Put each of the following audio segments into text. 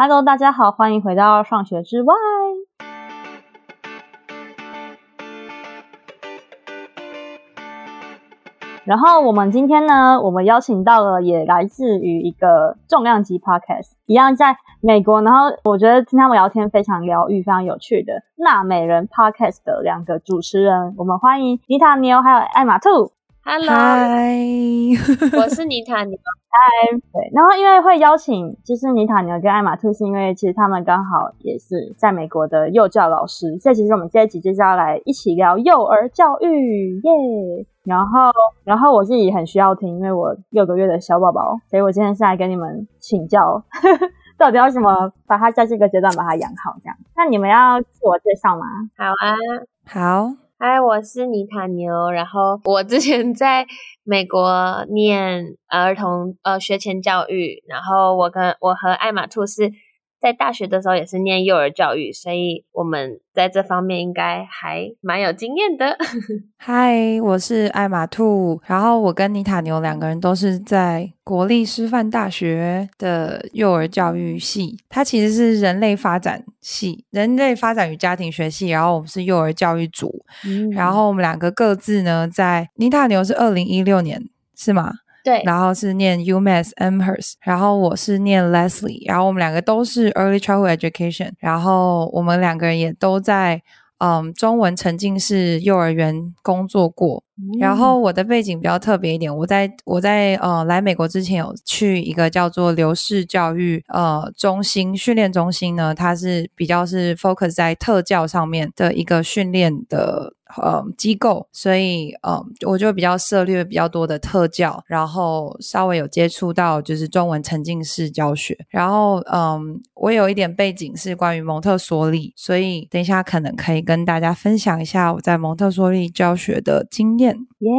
Hello，大家好，欢迎回到上学之外。然后我们今天呢，我们邀请到了也来自于一个重量级 Podcast，一样在美国。然后我觉得听他们聊天非常疗愈，非常有趣的纳美人 Podcast 的两个主持人，我们欢迎妮塔牛还有艾玛兔。Hello，我是妮塔牛。嗨，对，然后因为会邀请就是尼塔牛跟艾玛兔，是因为其实他们刚好也是在美国的幼教老师，所以其实我们这一集就是要来一起聊幼儿教育，耶、yeah!。然后，然后我自己很需要听，因为我六个月的小宝宝，所以我今天是来跟你们请教，呵 呵到底要怎么把他在这个阶段把他养好，这样。那你们要自我介绍吗？好啊，好。嗨，我是尼塔牛，然后我之前在美国念儿童呃学前教育，然后我跟我和艾玛兔是。在大学的时候也是念幼儿教育，所以我们在这方面应该还蛮有经验的。嗨，我是艾玛兔，然后我跟妮塔牛两个人都是在国立师范大学的幼儿教育系，它其实是人类发展系，人类发展与家庭学系，然后我们是幼儿教育组，嗯、然后我们两个各自呢，在妮塔牛是二零一六年是吗？对，然后是念 UMass Amherst，然后我是念 Lesley，然后我们两个都是 Early Childhood Education，然后我们两个人也都在嗯中文沉浸式幼儿园工作过。然后我的背景比较特别一点，我在我在呃来美国之前有去一个叫做刘氏教育呃中心训练中心呢，它是比较是 focus 在特教上面的一个训练的呃机构，所以呃我就比较涉猎比较多的特教，然后稍微有接触到就是中文沉浸式教学，然后嗯、呃、我有一点背景是关于蒙特梭利，所以等一下可能可以跟大家分享一下我在蒙特梭利教学的经验。耶，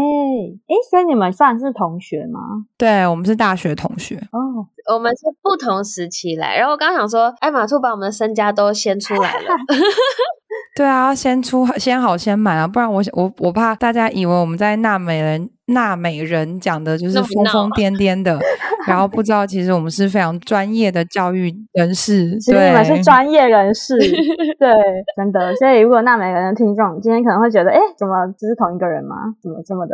哎，所以你们算是同学吗？对，我们是大学同学哦，我们是不同时期来。然后我刚想说，艾玛兔把我们的身家都先出来了。对啊，先出先好先买啊，不然我我我怕大家以为我们在纳美人纳美人讲的就是疯疯癫癫的，然后不知道其实我们是非常专业的教育人士，其实你们是专业人士，对，真的。所以如果纳美人的听众今天可能会觉得，哎，怎么这是同一个人吗？怎么这么的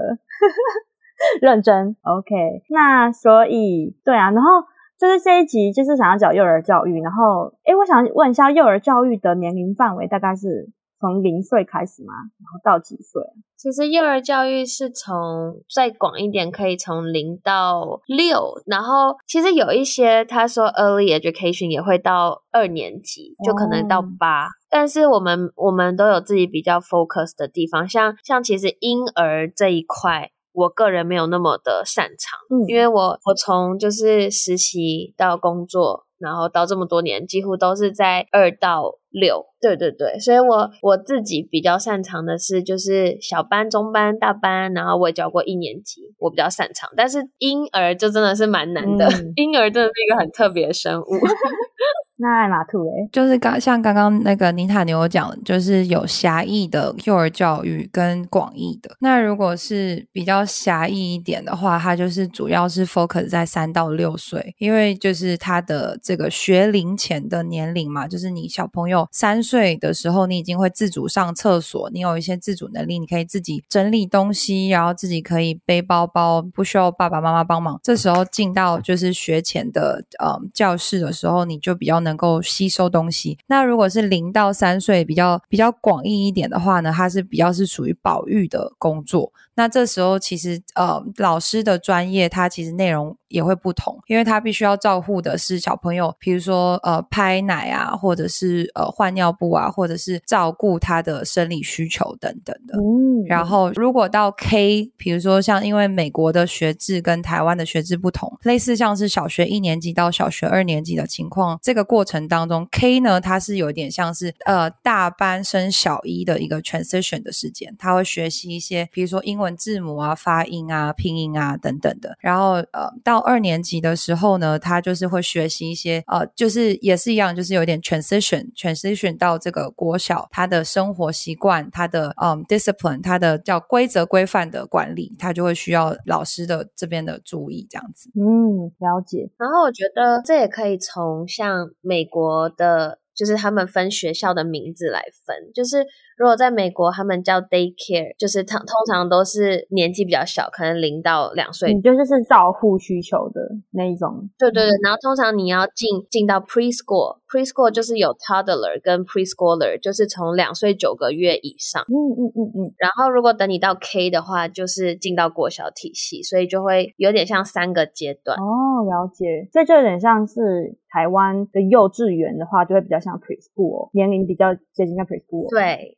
认真？OK，那所以对啊，然后就是这一集就是想要讲幼儿教育，然后哎，我想问一下，幼儿教育的年龄范围大概是？从零岁开始吗？然后到几岁？其实幼儿教育是从再广一点，可以从零到六。然后其实有一些他说 early education 也会到二年级，就可能到八。哦。但是我们我们都有自己比较 focus 的地方，像像其实婴儿这一块，我个人没有那么的擅长，嗯，因为我我从就是实习到工作，然后到这么多年，几乎都是在二到六。对对对，所以我我自己比较擅长的是就是小班、中班、大班，然后我也教过一年级，我比较擅长。但是婴儿就真的是蛮难的，嗯、婴儿真的是一个很特别的生物。那艾玛兔诶，就是刚像刚刚那个尼塔牛讲，就是有狭义的幼儿教育跟广义的。那如果是比较狭义一点的话，它就是主要是 focus 在三到六岁，因为就是他的这个学龄前的年龄嘛，就是你小朋友三岁的时候，你已经会自主上厕所，你有一些自主能力，你可以自己整理东西，然后自己可以背包包，不需要爸爸妈妈帮忙。这时候进到就是学前的呃教室的时候，你就比较。能够吸收东西。那如果是零到三岁，比较比较广义一点的话呢，它是比较是属于保育的工作。那这时候其实呃，老师的专业它其实内容也会不同，因为他必须要照顾的是小朋友，比如说呃拍奶啊，或者是呃换尿布啊，或者是照顾他的生理需求等等的。嗯，然后如果到 K，比如说像因为美国的学制跟台湾的学制不同，类似像是小学一年级到小学二年级的情况，这个过过程当中 K 呢，它是有点像是呃大班升小一的一个 transition 的时间，他会学习一些比如说英文。字母啊、发音啊、拼音啊等等的，然后呃，到二年级的时候呢，他就是会学习一些呃，就是也是一样，就是有点 transition transition 到这个国小，他的生活习惯，他的嗯 discipline，他的叫规则规范的管理，他就会需要老师的这边的注意这样子。嗯，了解。然后我觉得这也可以从像美国的。就是他们分学校的名字来分，就是如果在美国，他们叫 daycare，就是通通常都是年纪比较小，可能零到两岁，你就是是照护需求的那一种。对对对，然后通常你要进进到 preschool，preschool 就是有 toddler 跟 preschooler，就是从两岁九个月以上。嗯嗯嗯嗯。然后如果等你到 K 的话，就是进到国小体系，所以就会有点像三个阶段。哦，了解，这就有点像是。台湾的幼稚园的话，就会比较像 preschool，年龄比较接近像 preschool。对。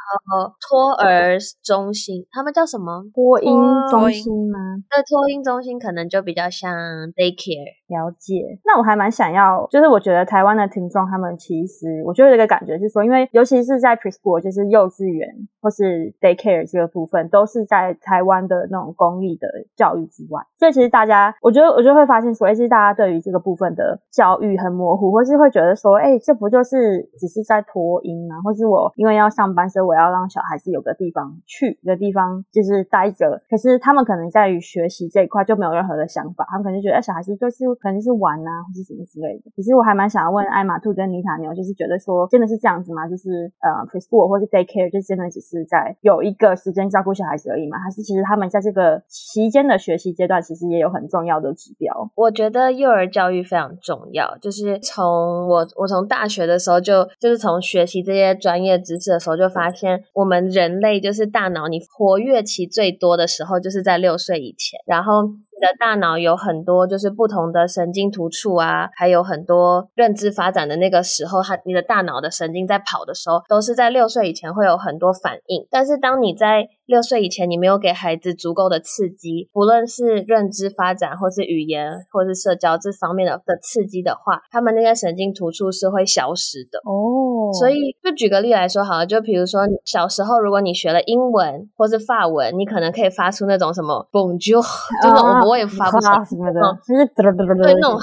然后托儿中心，他们叫什么？托婴中心吗？对，托婴中心可能就比较像 daycare。了解。那我还蛮想要，就是我觉得台湾的听众他们其实，我觉得有一个感觉是说，因为尤其是在 preschool，就是幼稚园或是 daycare 这个部分，都是在台湾的那种公立的教育之外，所以其实大家，我觉得，我就会发现说，哎其实大家对于这个部分的教育很模糊，或是会觉得说，哎，这不就是只是在托婴吗？或是我因为要上班，所以我要。要让小孩子有个地方去，的地方就是待着。可是他们可能在于学习这一块就没有任何的想法，他们可能就觉得，哎，小孩子就是可能是玩啊，或是什么之类的。其实我还蛮想要问艾玛兔跟妮塔牛，就是觉得说，真的是这样子吗？就是呃，preschool 或是 daycare，就真的只是在有一个时间照顾小孩子而已吗？还是其实他们在这个期间的学习阶段，其实也有很重要的指标？我觉得幼儿教育非常重要，就是从我我从大学的时候就就是从学习这些专业知识的时候就发现。我们人类就是大脑，你活跃期最多的时候，就是在六岁以前，然后。你的大脑有很多就是不同的神经突触啊，还有很多认知发展的那个时候，他你的大脑的神经在跑的时候，都是在六岁以前会有很多反应。但是当你在六岁以前，你没有给孩子足够的刺激，不论是认知发展，或是语言，或是社交这方面的的刺激的话，他们那些神经突触是会消失的哦。所以就举个例来说好了，就比如说小时候，如果你学了英文或是法文，你可能可以发出那种什么 Bonjour，就那种。我也发不出来，什么的，就是对那种那种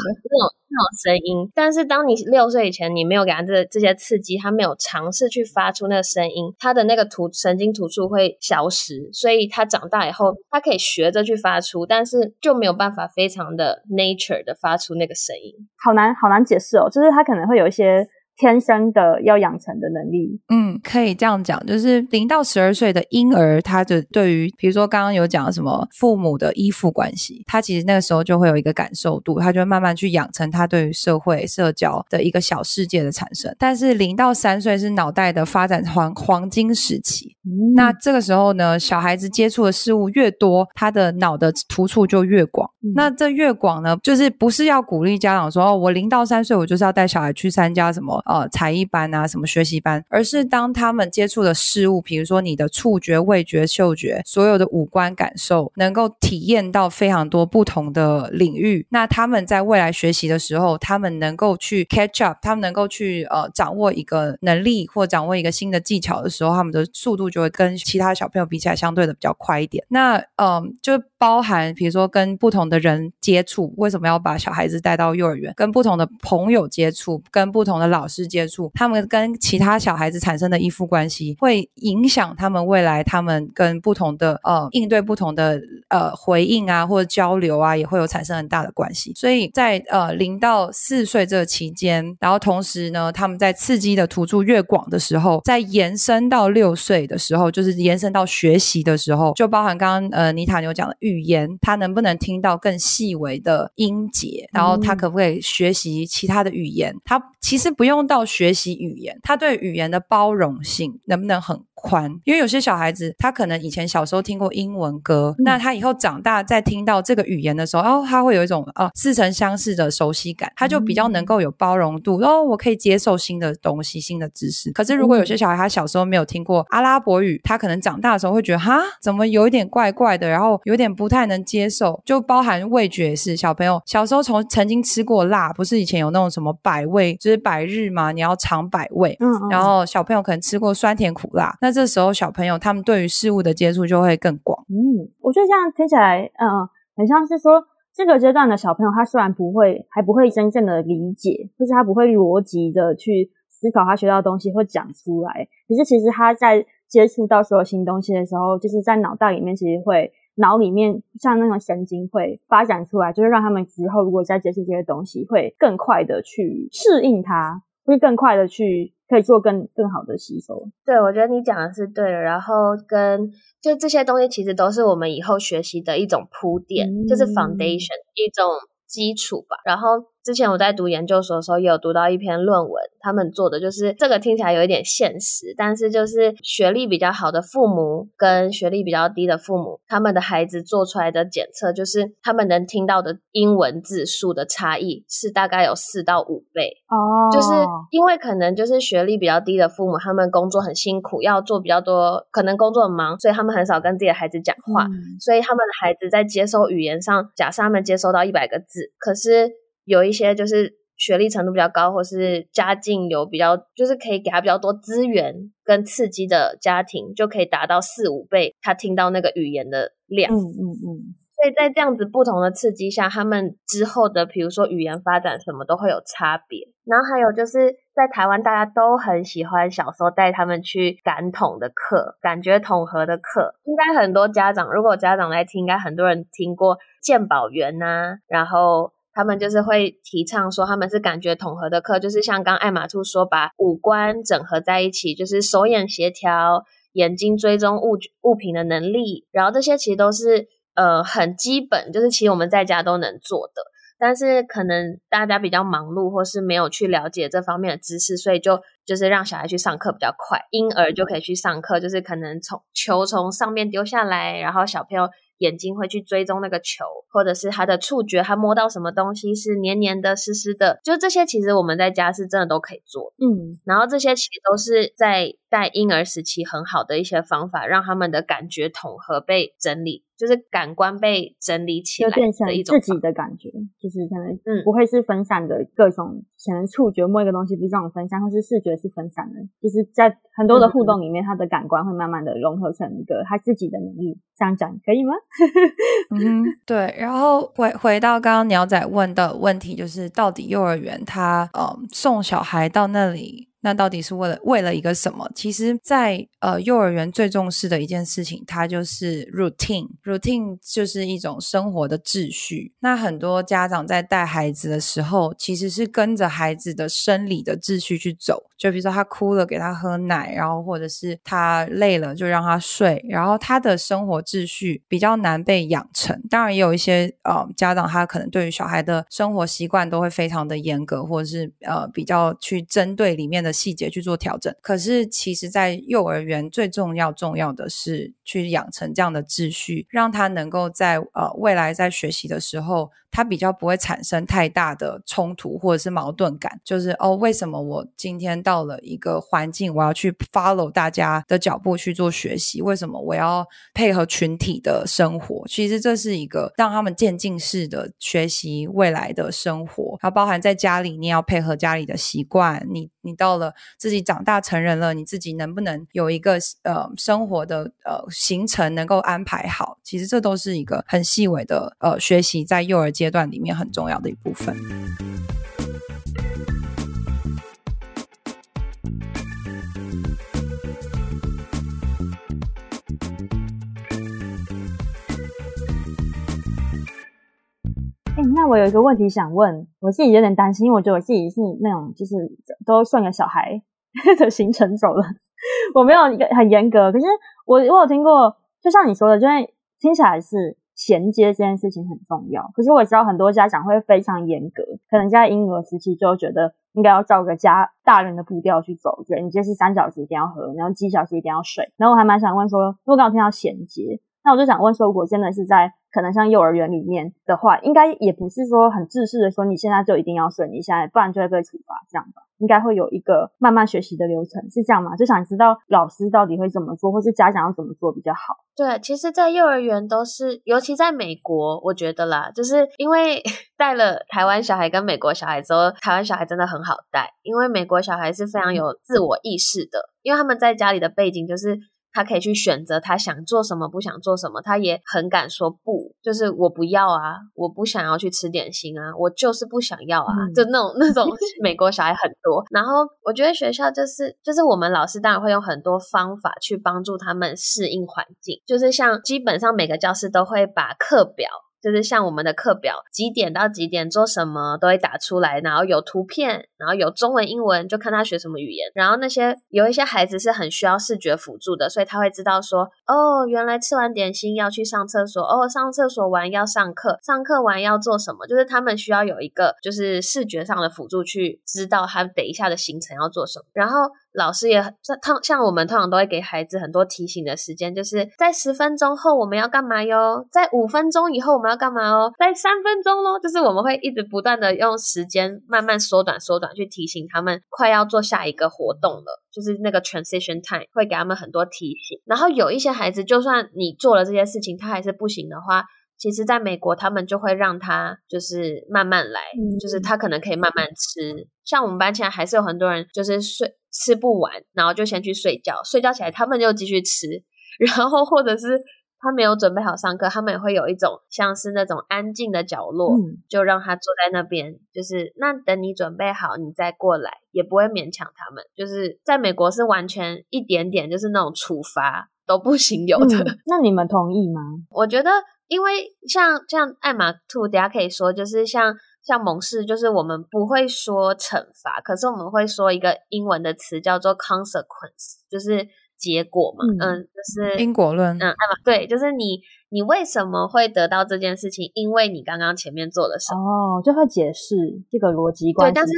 那种声音。但是当你六岁以前，你没有给他这这些刺激，他没有尝试去发出那个声音，他的那个突神经突触会消失。所以他长大以后，他可以学着去发出，但是就没有办法非常的 nature 的发出那个声音。好难好难解释哦，就是他可能会有一些。天生的要养成的能力，嗯，可以这样讲，就是零到十二岁的婴儿，他的对于，比如说刚刚有讲什么父母的依附关系，他其实那个时候就会有一个感受度，他就会慢慢去养成他对于社会社交的一个小世界的产生。但是零到三岁是脑袋的发展黄黄金时期，嗯，那这个时候呢，小孩子接触的事物越多，他的脑的突触就越广。嗯，那这越广呢，就是不是要鼓励家长说，哦，我零到三岁我就是要带小孩去参加什么。呃，才艺班啊，什么学习班，而是当他们接触的事物，比如说你的触觉、味觉、嗅觉，所有的五官感受，能够体验到非常多不同的领域。那他们在未来学习的时候，他们能够去 catch up，他们能够去呃掌握一个能力或掌握一个新的技巧的时候，他们的速度就会跟其他小朋友比起来相对的比较快一点。那嗯、就包含比如说跟不同的人接触，为什么要把小孩子带到幼儿园？跟不同的朋友接触，跟不同的老师。接触他们跟其他小孩子产生的依附关系，会影响他们未来他们跟不同的呃应对不同的呃回应啊或者交流啊，也会有产生很大的关系。所以在呃零到四岁这个期间，然后同时呢，他们在刺激的突触越广的时候，在延伸到六岁的时候，就是延伸到学习的时候，就包含刚刚呃妮塔牛讲的语言，他能不能听到更细微的音节，然后他可不可以学习其他的语言？他其实不用。到学习语言，他对语言的包容性能不能很宽？因为有些小孩子，他可能以前小时候听过英文歌，嗯、那他以后长大再听到这个语言的时候，哦，他会有一种哦似曾相识的熟悉感，他就比较能够有包容度。哦，我可以接受新的东西、新的知识。可是如果有些小孩他小时候没有听过阿拉伯语，他可能长大的时候会觉得哈，怎么有一点怪怪的，然后有点不太能接受。就包含味觉是小朋友小时候从曾经吃过辣，不是以前有那种什么百味，就是百日嘛，你要尝百味。嗯，嗯，然后小朋友可能吃过酸甜苦辣，那这时候小朋友他们对于事物的接触就会更广。嗯，我觉得这样听起来，嗯，很像是说这个阶段的小朋友，他虽然不会还不会真正的理解，就是他不会逻辑的去思考他学到的东西会讲出来，可是其实他在接触到所有新东西的时候，就是在脑袋里面其实会。脑里面像那种神经会发展出来，就是让他们之后如果再接触这些东西，会更快的去适应它，会更快的去可以做更更好的吸收。对，我觉得你讲的是对的。然后跟就这些东西其实都是我们以后学习的一种铺垫，嗯、就是 foundation 一种基础吧。然后。之前我在读研究所的时候，也有读到一篇论文，他们做的就是这个听起来有一点现实，但是就是学历比较好的父母跟学历比较低的父母，他们的孩子做出来的检测，就是他们能听到的英文字数的差异是大概有四到五倍哦，就是因为可能就是学历比较低的父母，他们工作很辛苦，要做比较多，可能工作很忙，所以他们很少跟自己的孩子讲话，嗯、所以他们的孩子在接收语言上，假设他们接收到一百个字，可是。有一些就是学历程度比较高，或是家境有比较，就是可以给他比较多资源跟刺激的家庭，就可以达到四五倍他听到那个语言的量。嗯嗯嗯。所以在这样子不同的刺激下，他们之后的比如说语言发展什么都会有差别。然后还有就是在台湾，大家都很喜欢小时候带他们去感统的课，感觉统合的课，应该很多家长，如果家长来听，应该很多人听过鉴宝员呐，然后。他们就是会提倡说，他们是感觉统合的课，就是像刚艾玛兔说，把五官整合在一起，就是手眼协调、眼睛追踪物物品的能力，然后这些其实都是呃很基本，就是其实我们在家都能做的，但是可能大家比较忙碌，或是没有去了解这方面的知识，所以就就是让小孩去上课比较快，婴儿就可以去上课，就是可能从球从上面丢下来，然后小朋友。眼睛会去追踪那个球，或者是他的触觉，他摸到什么东西是黏黏的、湿湿的，就这些其实我们在家是真的都可以做。嗯，然后这些其实都是在带婴儿时期很好的一些方法，让他们的感觉统合被整理。就是感官被整理起来的一种自己的感觉，就是可能嗯不会是分散的各种，可能触觉摸一个东西不是这种分散，或是视觉是分散的，就是在很多的互动里面，他的感官会慢慢的融合成一个他自己的能力。这样讲可以吗？嗯，对。然后回回到刚刚鸟仔问的问题，就是到底幼儿园他嗯送小孩到那里。那到底是为了为了一个什么？其实在，呃幼儿园最重视的一件事情，它就是 routine。routine 就是一种生活的秩序。那很多家长在带孩子的时候，其实是跟着孩子的生理的秩序去走。就比如说他哭了，给他喝奶，然后或者是他累了，就让他睡。然后他的生活秩序比较难被养成。当然，也有一些呃家长，他可能对于小孩的生活习惯都会非常的严格，或者是呃比较去针对里面的。细节去做调整，可是其实，在幼儿园最重要重要的是去养成这样的秩序，让他能够在呃未来在学习的时候。他比较不会产生太大的冲突或者是矛盾感，就是哦，为什么我今天到了一个环境，我要去 follow 大家的脚步去做学习？为什么我要配合群体的生活？其实这是一个让他们渐进式的学习未来的生活，它包含在家里，你要配合家里的习惯。你你到了自己长大成人了，你自己能不能有一个呃生活的呃行程能够安排好？其实这都是一个很细微的呃学习，在幼儿。阶段里面很重要的一部分。哎，那我有一个问题想问，我自己有点担心，因为我觉得我自己是那种就是都算个小孩 的行程走了，我没有一个很严格。可是我我有听过，就像你说的，就是听起来是。衔接这件事情很重要，可是我知道很多家长会非常严格，可能在婴儿时期就觉得应该要照个家大人的步调去走，对，你就是三小时一定要喝，然后几小时一定要睡。然后我还蛮想问说，如果刚好听到衔接，那我就想问说，如果真的是在可能像幼儿园里面的话，应该也不是说很自私的说你现在就一定要顺，你现在不然就会被处罚这样吧？应该会有一个慢慢学习的流程，是这样吗？就想知道老师到底会怎么做，或是家长要怎么做比较好？对，其实，在幼儿园都是，尤其在美国，我觉得啦，就是因为 带了台湾小孩跟美国小孩之后，台湾小孩真的很好带，因为美国小孩是非常有自我意识的，因为他们在家里的背景就是他可以去选择他想做什么，不想做什么，他也很敢说不，就是我不要啊，我不想要去吃点心啊，我就是不想要啊，嗯、就那种那种 美国小孩很多。然后我觉得学校就是就是我们老师当然会用很多方法去帮助他们适应环境，就是像基本上每个教室都会把课表。就是像我们的课表，几点到几点做什么都会打出来，然后有图片，然后有中文、英文，就看他学什么语言。然后那些有一些孩子是很需要视觉辅助的，所以他会知道说，哦，原来吃完点心要去上厕所，哦，上厕所完要上课，上课完要做什么，就是他们需要有一个就是视觉上的辅助去知道他等一下的行程要做什么，然后。老师也像像我们通常都会给孩子很多提醒的时间，就是在十分钟后我们要干嘛哟，在五分钟以后我们要干嘛哦，在三分钟喽，就是我们会一直不断的用时间慢慢缩短缩短，去提醒他们快要做下一个活动了，就是那个 transition time 会给他们很多提醒。然后有一些孩子，就算你做了这些事情，他还是不行的话。其实，在美国，他们就会让他就是慢慢来，嗯、就是他可能可以慢慢吃。像我们班现在还是有很多人，就是睡吃不完，然后就先去睡觉，睡觉起来他们就继续吃。然后或者是他没有准备好上课，他们也会有一种像是那种安静的角落，嗯、就让他坐在那边，就是那等你准备好，你再过来，也不会勉强他们。就是在美国是完全一点点，就是那种处罚都不行有的。嗯、那你们同意吗？我觉得。因为像像艾玛兔，大家可以说，就是像像蒙氏，就是我们不会说惩罚，可是我们会说一个英文的词叫做 consequence，就是结果嘛，嗯，嗯，就是因果论，嗯，艾玛，对，就是你。你为什么会得到这件事情？因为你刚刚前面做了什么？哦，就会解释这个逻辑关系。对，但是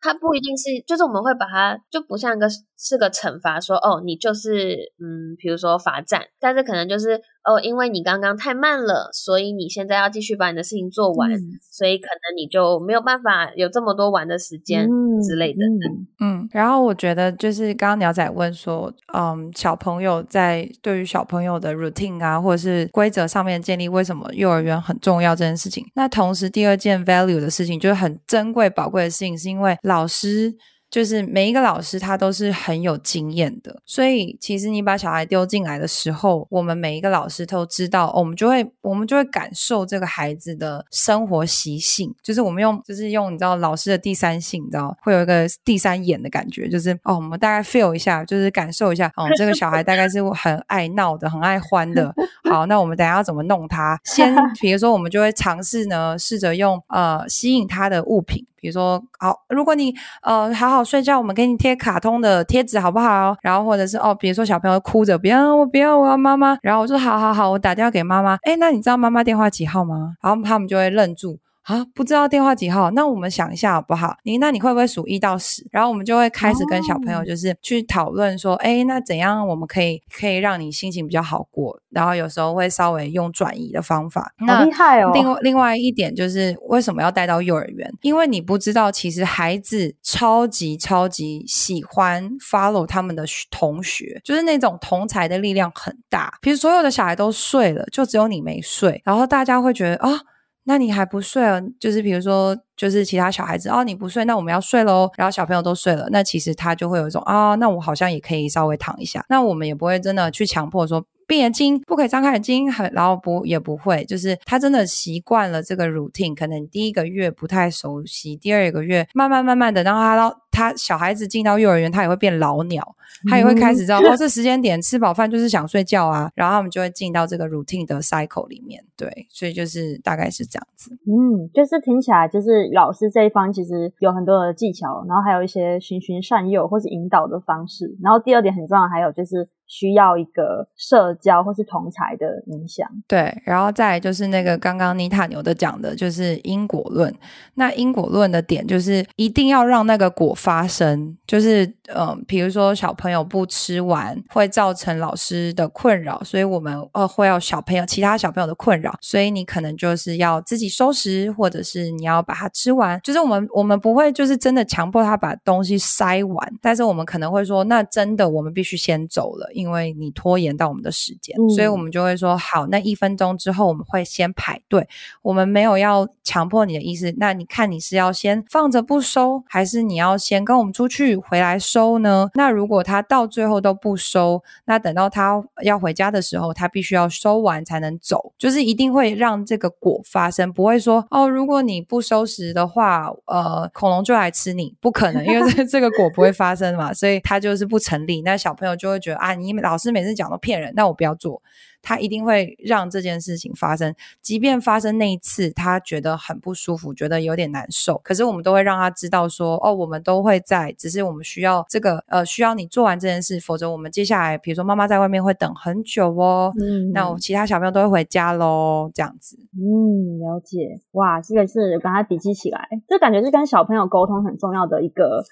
它它不一定是，就是我们会把它就不像一个是个惩罚，说哦，你就是嗯，比如说罚站，但是可能就是哦，因为你刚刚太慢了，所以你现在要继续把你的事情做完，嗯、所以可能你就没有办法有这么多玩的时间之类的。嗯，嗯，嗯，然后我觉得就是刚刚鸟仔问说，嗯，小朋友在对于小朋友的 routine 啊，或者是规则上面建立，为什么幼儿园很重要这件事情？那同时第二件 value 的事情，就是很珍贵宝贵的事情，是因为老师。就是每一个老师他都是很有经验的，所以其实你把小孩丢进来的时候，我们每一个老师都知道，我们就会我们就会感受这个孩子的生活习性，就是我们用就是用你知道老师的第三性，你知道会有一个第三眼的感觉，就是哦，我们大概 feel 一下，就是感受一下，哦，这个小孩大概是很爱闹的，很爱欢的。好，那我们等下要怎么弄他？先比如说，我们就会尝试呢，试着用呃吸引他的物品。比如说，好，如果你呃好好睡觉，我们给你贴卡通的贴纸，好不好？然后或者是哦，比如说小朋友哭着，不要，我不要，我要妈妈。然后我说，好好好，我打电话给妈妈。哎，那你知道妈妈电话几号吗？然后他们就会愣住。啊，不知道电话几号？那我们想一下好不好？你那你会不会数一到十？然后我们就会开始跟小朋友就是去讨论说，哎、哦，那怎样我们可以可以让你心情比较好过？然后有时候会稍微用转移的方法。那厉害哦！另外另外一点就是为什么要带到幼儿园？因为你不知道，其实孩子超级超级喜欢 follow 他们的同学，就是那种同才的力量很大。比如所有的小孩都睡了，就只有你没睡，然后大家会觉得啊。哦那你还不睡啊？就是比如说，就是其他小孩子哦，你不睡，那我们要睡喽。然后小朋友都睡了，那其实他就会有一种啊，那我好像也可以稍微躺一下。那我们也不会真的去强迫说闭眼睛，不可以张开眼睛，很然后不也不会，就是他真的习惯了这个 routine，可能第一个月不太熟悉，第二个月慢慢慢慢的，然后他到他小孩子进到幼儿园，他也会变老鸟。他也会开始知道，哦，这时间点吃饱饭就是想睡觉啊，然后他们就会进到这个 routine 的 cycle 里面，对，所以就是大概是这样子。嗯，就是听起来就是老师这一方其实有很多的技巧，然后还有一些循循善诱或是引导的方式，然后第二点很重要，还有就是。需要一个社交或是同才的影响，对，然后再就是那个刚刚妮塔牛的讲的，就是因果论。那因果论的点就是一定要让那个果发生，就是嗯，比如说小朋友不吃完会造成老师的困扰，所以我们呃会有小朋友其他小朋友的困扰，所以你可能就是要自己收拾，或者是你要把它吃完。就是我们我们不会就是真的强迫他把东西塞完，但是我们可能会说，那真的我们必须先走了。因为你拖延到我们的时间，嗯、所以我们就会说好，那一分钟之后我们会先排队。我们没有要强迫你的意思。那你看你是要先放着不收，还是你要先跟我们出去回来收？收呢？那如果他到最后都不收，那等到他要回家的时候，他必须要收完才能走，就是一定会让这个果发生，不会说哦，如果你不收拾的话，呃，恐龙就来吃你，不可能，因为这这个果不会发生嘛，所以他就是不成立。那小朋友就会觉得啊，你老师每次讲都骗人，那我不要做。他一定会让这件事情发生，即便发生那一次，他觉得很不舒服，觉得有点难受。可是我们都会让他知道说，哦，我们都会在，只是我们需要这个，呃，需要你做完这件事，否则我们接下来，比如说妈妈在外面会等很久哦。嗯，那我其他小朋友都会回家喽，这样子。嗯，了解。哇，这个是跟他笔记起来，这感觉是跟小朋友沟通很重要的一个。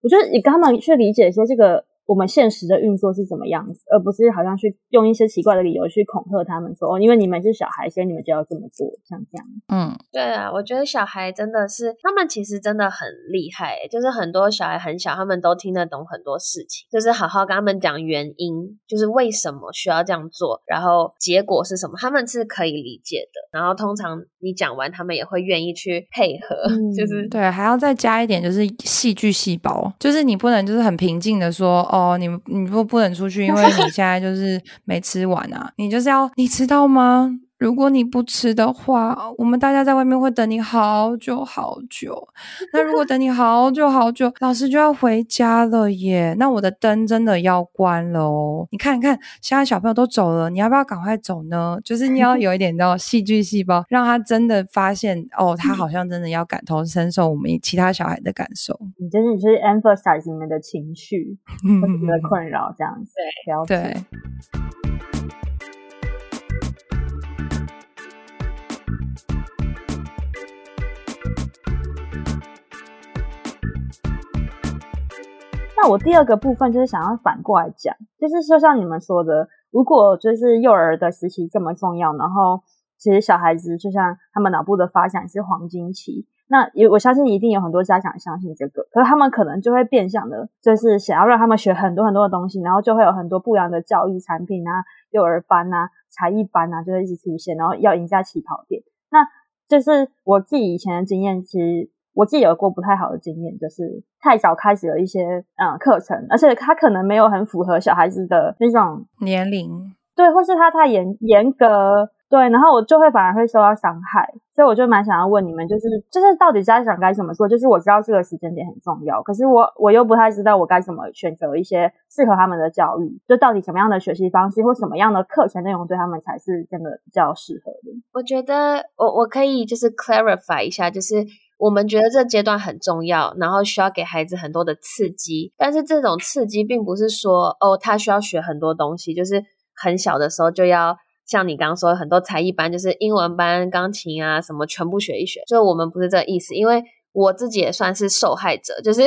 我觉得你跟他们去理解说这个。我们现实的运作是怎么样子，而不是好像去用一些奇怪的理由去恐吓他们说，哦，因为你们是小孩，所以你们就要这么做，像这样。嗯，对啊，我觉得小孩真的是，他们其实真的很厉害，就是很多小孩很小，他们都听得懂很多事情，就是好好跟他们讲原因，就是为什么需要这样做，然后结果是什么，他们是可以理解的。然后通常你讲完，他们也会愿意去配合，嗯、就是对，还要再加一点，就是戏剧细胞，就是你不能就是很平静的说，哦。哦，你你不不能出去，因 为你现在就是没吃完啊！你就是要，你知道吗？如果你不吃的话，我们大家在外面会等你好久好久。那如果等你好久好久，老师就要回家了耶。那我的灯真的要关了哦。你看一看，现在小朋友都走了，你要不要赶快走呢？就是你要有一点叫戏剧细胞，让他真的发现哦，他好像真的要感同身受我们其他小孩的感受。你就是你就是 emphasize 你们的情绪，或者你的困扰这样子。对，了解。对。那我第二个部分就是想要反过来讲，就是就像你们说的，如果就是幼儿的时期这么重要，然后其实小孩子就像他们脑部的发展是黄金期，那有我相信一定有很多家长相信这个，可是他们可能就会变相的，就是想要让他们学很多很多的东西，然后就会有很多不一样的教育产品啊，幼儿班啊、才艺班啊，就会一直出现，然后要赢在起跑点。那就是我自己以前的经验，其实。我自己有过不太好的经验，就是太早开始了一些嗯课程，而且他可能没有很符合小孩子的那种年龄，对，或是他太严严格。对，然后我就会反而会受到伤害，所以我就蛮想要问你们，就是就是到底家长该怎么做？就是我知道这个时间点很重要，可是我我又不太知道我该怎么选择一些适合他们的教育，就到底什么样的学习方式或什么样的课程内容对他们才是真的比较适合的？我觉得我我可以就是 clarify 一下，就是我们觉得这阶段很重要，然后需要给孩子很多的刺激，但是这种刺激并不是说哦他需要学很多东西，就是很小的时候就要。像你刚刚说很多才艺班，就是英文班、钢琴啊什么，全部学一学。就我们不是这个意思，因为我自己也算是受害者，就是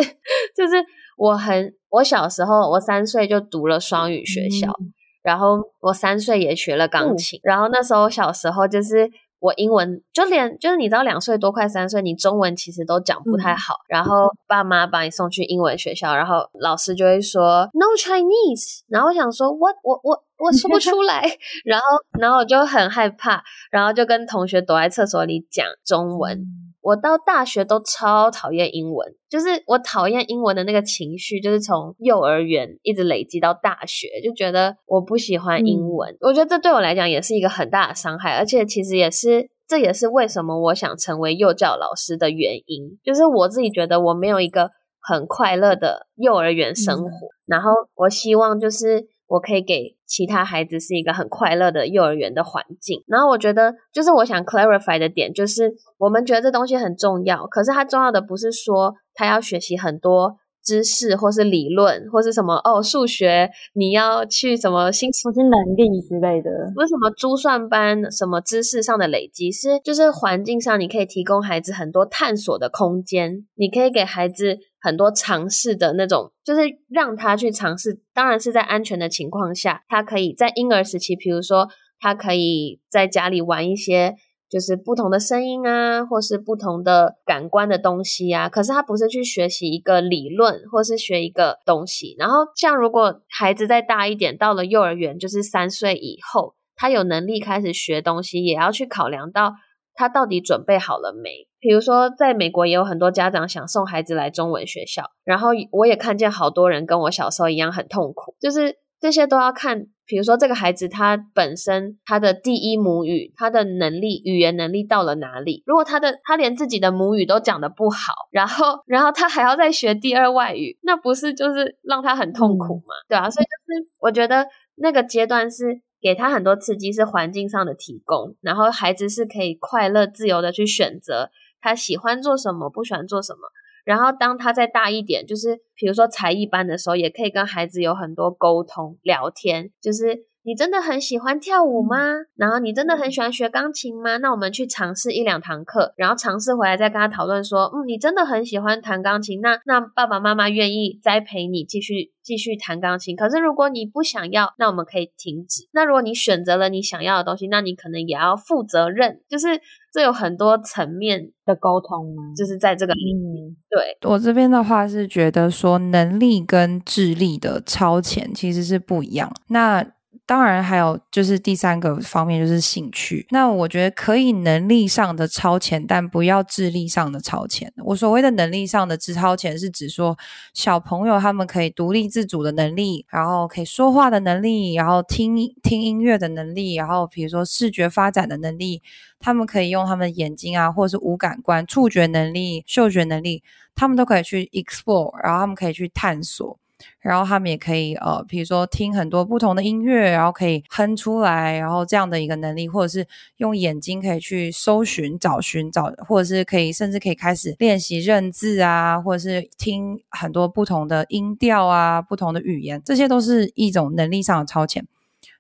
就是我很我小时候我三岁就读了双语学校，嗯、然后我三岁也学了钢琴，嗯、然后那时候小时候就是。我英文就连就是你知道两岁多快三岁，你中文其实都讲不太好，嗯、然后爸妈把你送去英文学校，然后老师就会说 No Chinese，然后我想说 What 我我我说不出来，然后然后我就很害怕，然后就跟同学躲在厕所里讲中文。嗯我到大学都超讨厌英文，就是我讨厌英文的那个情绪，就是从幼儿园一直累积到大学，就觉得我不喜欢英文。嗯、我觉得这对我来讲也是一个很大的伤害，而且其实也是，这也是为什么我想成为幼教老师的原因，就是我自己觉得我没有一个很快乐的幼儿园生活，嗯、然后我希望就是。我可以给其他孩子是一个很快乐的幼儿园的环境。然后我觉得，就是我想 clarify 的点，就是我们觉得这东西很重要，可是它重要的不是说他要学习很多知识或是理论或是什么哦，数学你要去什么新新能力之类的，不是什么珠算班，什么知识上的累积，是就是环境上你可以提供孩子很多探索的空间，你可以给孩子。很多尝试的那种，就是让他去尝试，当然是在安全的情况下，他可以在婴儿时期，比如说他可以在家里玩一些就是不同的声音啊，或是不同的感官的东西啊。可是他不是去学习一个理论，或是学一个东西。然后像如果孩子再大一点，到了幼儿园，就是三岁以后，他有能力开始学东西，也要去考量到他到底准备好了没。比如说在美国也有很多家长想送孩子来中文学校，然后我也看见好多人跟我小时候一样很痛苦，就是这些都要看。比如说，这个孩子他本身他的第一母语，他的能力语言能力到了哪里？如果他的他连自己的母语都讲的不好，然后 然后他还要再学第二外语，那不是就是让他很痛苦吗？对啊，所以就是我觉得那个阶段是给他很多刺激，是环境上的提供，然后孩子是可以快乐自由的去选择他喜欢做什么，不喜欢做什么。然后当他再大一点，就是比如说才艺班的时候，也可以跟孩子有很多沟通聊天，就是。你真的很喜欢跳舞吗？然后你真的很喜欢学钢琴吗？那我们去尝试一两堂课，然后尝试回来再跟他讨论说，嗯，你真的很喜欢弹钢琴，那那爸爸妈妈愿意栽培你继续继续弹钢琴。可是如果你不想要，那我们可以停止。那如果你选择了你想要的东西，那你可能也要负责任。就是这有很多层面的沟通吗？就是在这个里面。对，我这边的话是觉得说，能力跟智力的超前其实是不一样。那当然，还有就是第三个方面就是兴趣。那我觉得可以能力上的超前，但不要智力上的超前。我所谓的能力上的智超前，是指说小朋友他们可以独立自主的能力，然后可以说话的能力，然后听听音乐的能力，然后比如说视觉发展的能力，他们可以用他们的眼睛啊，或者是五感官、触觉能力、嗅觉能力，他们都可以去 explore，然后他们可以去探索。然后他们也可以呃，比如说听很多不同的音乐，然后可以哼出来，然后这样的一个能力，或者是用眼睛可以去搜寻、找寻找，或者是可以甚至可以开始练习认字啊，或者是听很多不同的音调啊、不同的语言，这些都是一种能力上的超前。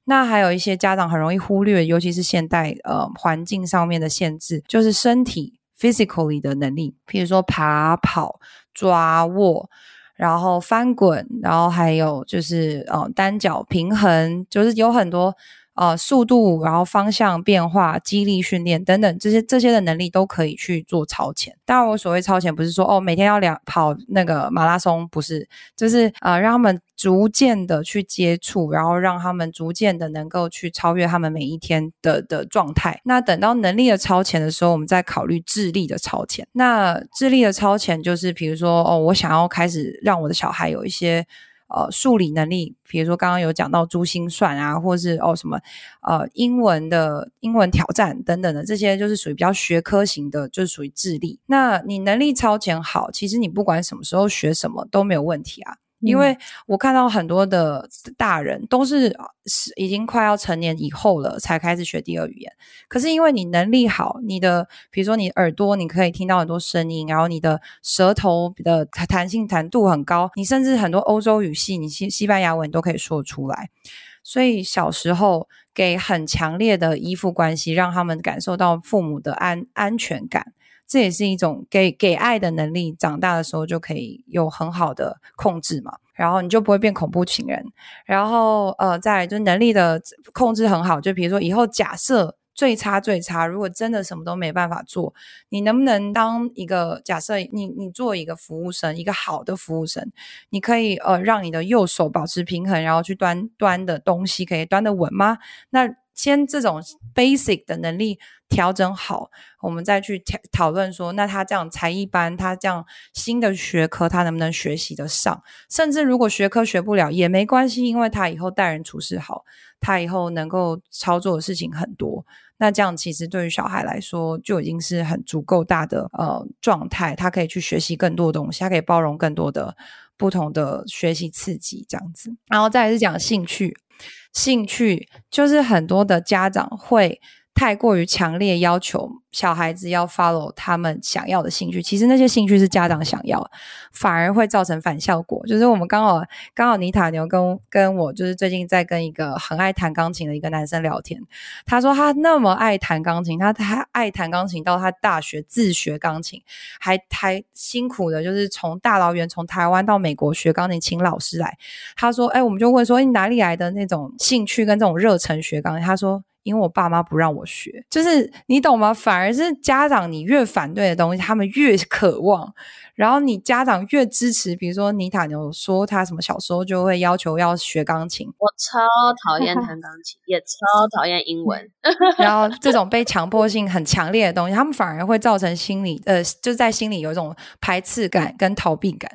那还有一些家长很容易忽略，尤其是现代呃环境上面的限制，就是身体 physically 的能力，比如说爬、跑、抓、握。然后翻滚，然后还有就是呃单脚平衡，就是有很多。呃，速度，然后方向变化、肌力训练等等，这些这些的能力都可以去做超前。当然，我所谓超前，不是说哦每天要两跑那个马拉松，不是，就是呃让他们逐渐的去接触，然后让他们逐渐的能够去超越他们每一天的的状态。那等到能力的超前的时候，我们再考虑智力的超前。那智力的超前就是，比如说哦，我想要开始让我的小孩有一些。呃，数理能力，比如说刚刚有讲到珠心算啊，或是哦什么呃英文的英文挑战等等的，这些就是属于比较学科型的，就是属于智力。那你能力超前好，其实你不管什么时候学什么都没有问题啊。因为我看到很多的大人都是是已经快要成年以后了才开始学第二语言，可是因为你能力好，你的比如说你耳朵你可以听到很多声音，然后你的舌头的弹性弹度很高，你甚至很多欧洲语系，你西西班牙文都可以说出来，所以小时候给很强烈的依附关系，让他们感受到父母的安安全感。这也是一种给给爱的能力，长大的时候就可以有很好的控制嘛，然后你就不会变恐怖情人。然后呃，再来就能力的控制很好，就比如说以后假设最差最差，如果真的什么都没办法做，你能不能当一个假设你你做一个服务生，一个好的服务生，你可以呃让你的右手保持平衡，然后去端端的东西可以端得稳吗？那先这种 basic 的能力调整好，我们再去讨讨论说，那他这样才艺班，他这样新的学科，他能不能学习得上？甚至如果学科学不了也没关系，因为他以后待人处事好，他以后能够操作的事情很多。那这样其实对于小孩来说就已经是很足够大的呃状态，他可以去学习更多东西，他可以包容更多的不同的学习刺激，这样子。然后再来是讲兴趣。兴趣就是很多的家长会太过于强烈要求小孩子要 follow 他们想要的兴趣，其实那些兴趣是家长想要，反而会造成反效果。就是我们刚好刚好尼塔牛跟跟我就是最近在跟一个很爱弹钢琴的一个男生聊天，他说他那么爱弹钢琴，他他爱弹钢琴到他大学自学钢琴，还还辛苦的，就是从大老远从台湾到美国学钢琴，请老师来。他说，哎，我们就问说，你哪里来的那种兴趣跟这种热忱学钢琴？他说。因为我爸妈不让我学，就是你懂吗？反而是家长，你越反对的东西，他们越渴望。然后你家长越支持，比如说妮塔牛说他什么小时候就会要求要学钢琴，我超讨厌弹钢琴，也超讨厌英文。然后这种被强迫性很强烈的东西，他们反而会造成心理呃，就在心里有一种排斥感跟逃避感。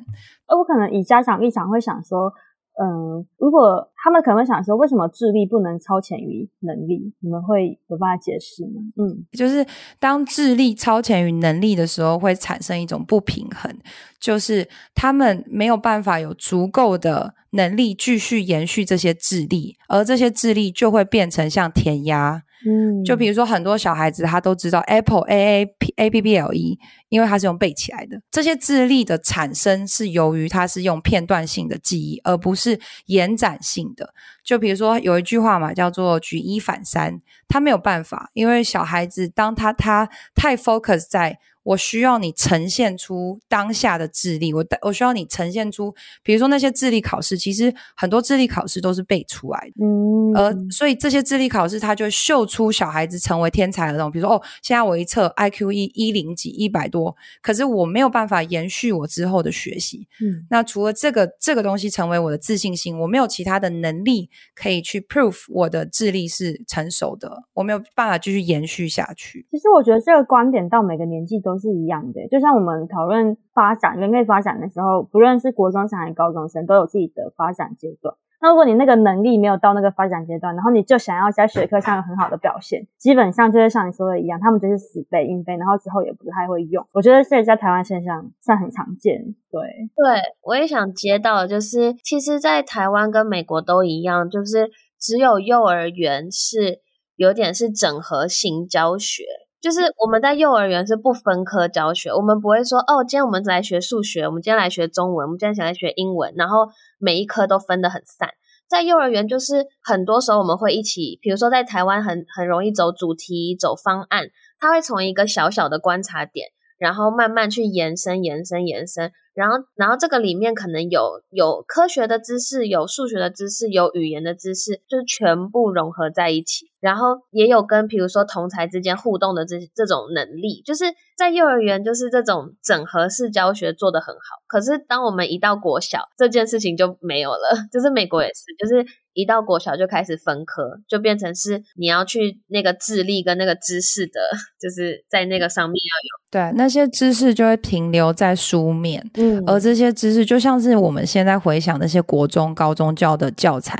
而我可能以家长立场会想说。嗯，如果他们可能会想说，为什么智力不能超前于能力？你们会有办法解释吗？嗯，就是当智力超前于能力的时候，会产生一种不平衡，就是他们没有办法有足够的能力继续延续这些智力，而这些智力就会变成像填鸭。嗯，就比如说很多小孩子他都知道 Apple A A P A P P L E，因为他是用背起来的。这些智力的产生是由于它是用片段性的记忆，而不是延展性的。就比如说有一句话嘛，叫做举一反三，他没有办法，因为小孩子当他他太 focus 在。我需要你呈现出当下的智力，我我需要你呈现出，比如说那些智力考试，其实很多智力考试都是背出来的，嗯，而所以这些智力考试，它就秀出小孩子成为天才的那种，比如说哦，现在我一测 IQ 一一零几一百多，可是我没有办法延续我之后的学习，嗯，那除了这个这个东西成为我的自信心，我没有其他的能力可以去 prove 我的智力是成熟的，我没有办法继续延续下去。其实我觉得这个观点到每个年纪都是一样的，就像我们讨论发展人类发展的时候，不论是国中生还是高中生，都有自己的发展阶段。那如果你那个能力没有到那个发展阶段，然后你就想要在学科上有很好的表现，基本上就是像你说的一样，他们就是死背硬背，然后之后也不太会用。我觉得这在台湾现象算很常见。对，对，我也想接到就是，其实，在台湾跟美国都一样，就是只有幼儿园是有点是整合型教学。就是我们在幼儿园是不分科教学，我们不会说哦，今天我们来学数学，我们今天来学中文，我们今天想来学英文，然后每一科都分得很散。在幼儿园，就是很多时候我们会一起，比如说在台湾很很容易走主题、走方案，他会从一个小小的观察点，然后慢慢去延伸、延伸、延伸。然后，然后这个里面可能有有科学的知识，有数学的知识，有语言的知识，就是全部融合在一起。然后也有跟比如说同才之间互动的这这种能力，就是在幼儿园就是这种整合式教学做得很好。可是当我们一到国小，这件事情就没有了。就是美国也是，就是一到国小就开始分科，就变成是你要去那个智力跟那个知识的，就是在那个上面要有。对，那些知识就会停留在书面。嗯而这些知识就像是我们现在回想那些国中、高中教的教材，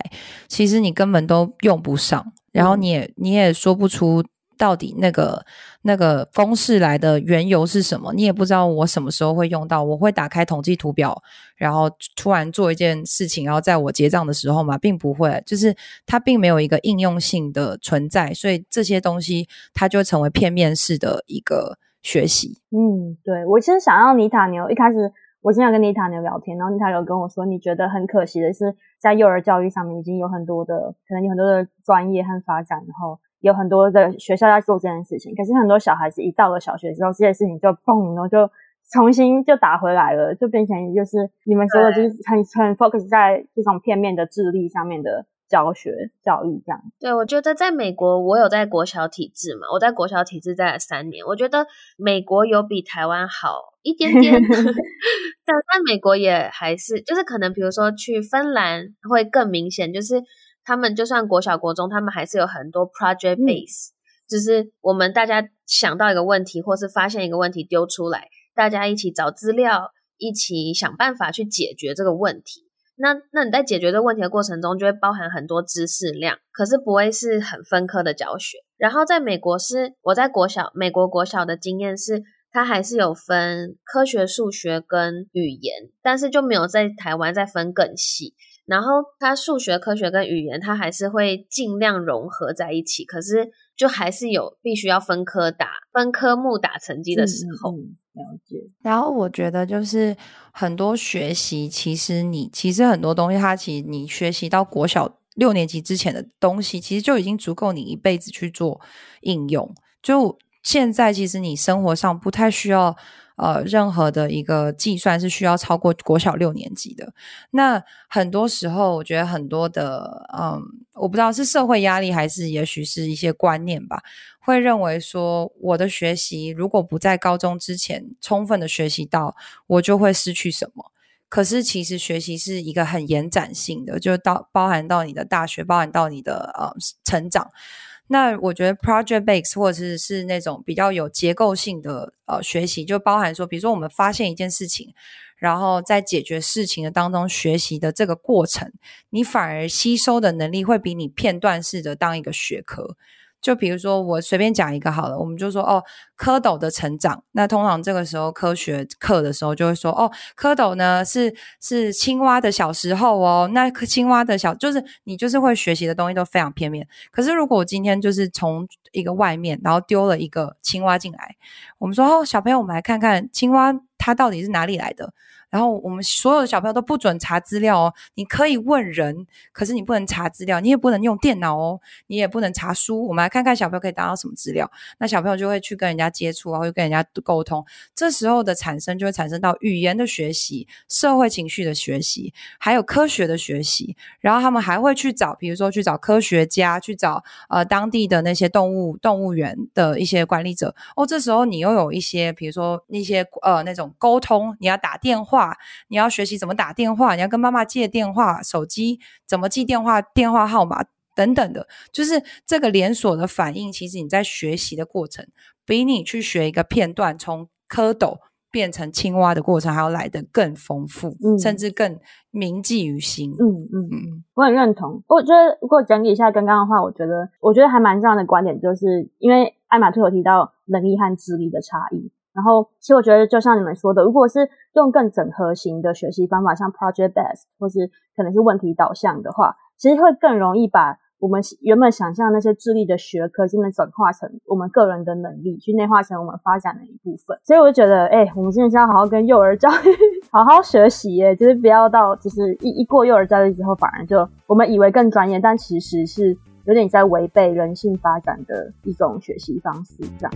其实你根本都用不上，然后你也你也说不出到底那个那个公式来的缘由是什么，你也不知道我什么时候会用到。我会打开统计图表，然后突然做一件事情，然后在我结账的时候嘛，并不会，就是它并没有一个应用性的存在，所以这些东西它就成为片面式的一个学习。嗯，对，我其实想要妮塔牛一开始。我经常跟妮塔牛聊天，然后妮塔牛跟我说，你觉得很可惜的是，在幼儿教育上面已经有很多的，可能有很多的专业和发展，然后有很多的学校在做这件事情。可是很多小孩子一到了小学之后，这件事情就嘣，然后就重新就打回来了，就变成就是你们说的，就是很很 focus 在这种片面的智力上面的。教学教育这样，对，我觉得在美国，我有在国小体制嘛，我在国小体制待了三年，我觉得美国有比台湾好一点点，但在美国也还是，就是可能比如说去芬兰会更明显，就是他们就算国小国中，他们还是有很多 project base，、嗯、就是我们大家想到一个问题，或是发现一个问题丢出来，大家一起找资料，一起想办法去解决这个问题。那那你在解决这个问题的过程中，就会包含很多知识量，可是不会是很分科的教学。然后在美国是，我在国小，美国国小的经验是，它还是有分科学、数学跟语言，但是就没有在台湾再分更细。然后它数学、科学跟语言，它还是会尽量融合在一起，可是就还是有必须要分科打、分科目打成绩的时候。嗯嗯了解，然后我觉得就是很多学习，其实你其实很多东西，它其实你学习到国小六年级之前的东西，其实就已经足够你一辈子去做应用。就现在，其实你生活上不太需要呃任何的一个计算是需要超过国小六年级的。那很多时候，我觉得很多的，嗯，我不知道是社会压力还是也许是一些观念吧，会认为说我的学习如果不在高中之前充分的学习到，我就会失去什么。可是其实学习是一个很延展性的，就到包含到你的大学，包含到你的呃成长。那我觉得 project base 或者是是那种比较有结构性的呃学习，就包含说，比如说我们发现一件事情，然后在解决事情的当中学习的这个过程，你反而吸收的能力会比你片段式的当一个学科。就比如说，我随便讲一个好了，我们就说哦，蝌蚪的成长。那通常这个时候科学课的时候就会说哦，蝌蚪呢是是青蛙的小时候哦。那青蛙的小就是你就是会学习的东西都非常片面。可是如果我今天就是从一个外面，然后丢了一个青蛙进来，我们说哦，小朋友，我们来看看青蛙它到底是哪里来的。然后我们所有的小朋友都不准查资料哦，你可以问人，可是你不能查资料，你也不能用电脑哦，你也不能查书。我们来看看小朋友可以达到什么资料，那小朋友就会去跟人家接触啊，会跟人家沟通。这时候的产生就会产生到语言的学习、社会情绪的学习，还有科学的学习。然后他们还会去找，比如说去找科学家，去找呃当地的那些动物动物园的一些管理者。哦，这时候你又有一些，比如说那些呃那种沟通，你要打电话。话，你要学习怎么打电话，你要跟妈妈借电话、手机怎么记电话、电话号码等等的，就是这个连锁的反应。其实你在学习的过程，比你去学一个片段，从蝌蚪变成青蛙的过程，还要来得更丰富，嗯、甚至更铭记于心。嗯嗯嗯，我很认同。我觉得如果整理一下刚刚的话，我觉得我觉得还蛮重要的观点，就是因为艾玛特有提到能力和智力的差异。然后，其实我觉得，就像你们说的，如果是用更整合型的学习方法，像 Project Based 或是可能是问题导向的话，其实会更容易把我们原本想象那些智力的学科，真的转化成我们个人的能力，去内化成我们发展的一部分。所以我就觉得，哎，我们真的是要好好跟幼儿教育 好好学习耶，就是不要到就是一一过幼儿教育之后，反而就我们以为更专业，但其实是有点在违背人性发展的一种学习方式，这样。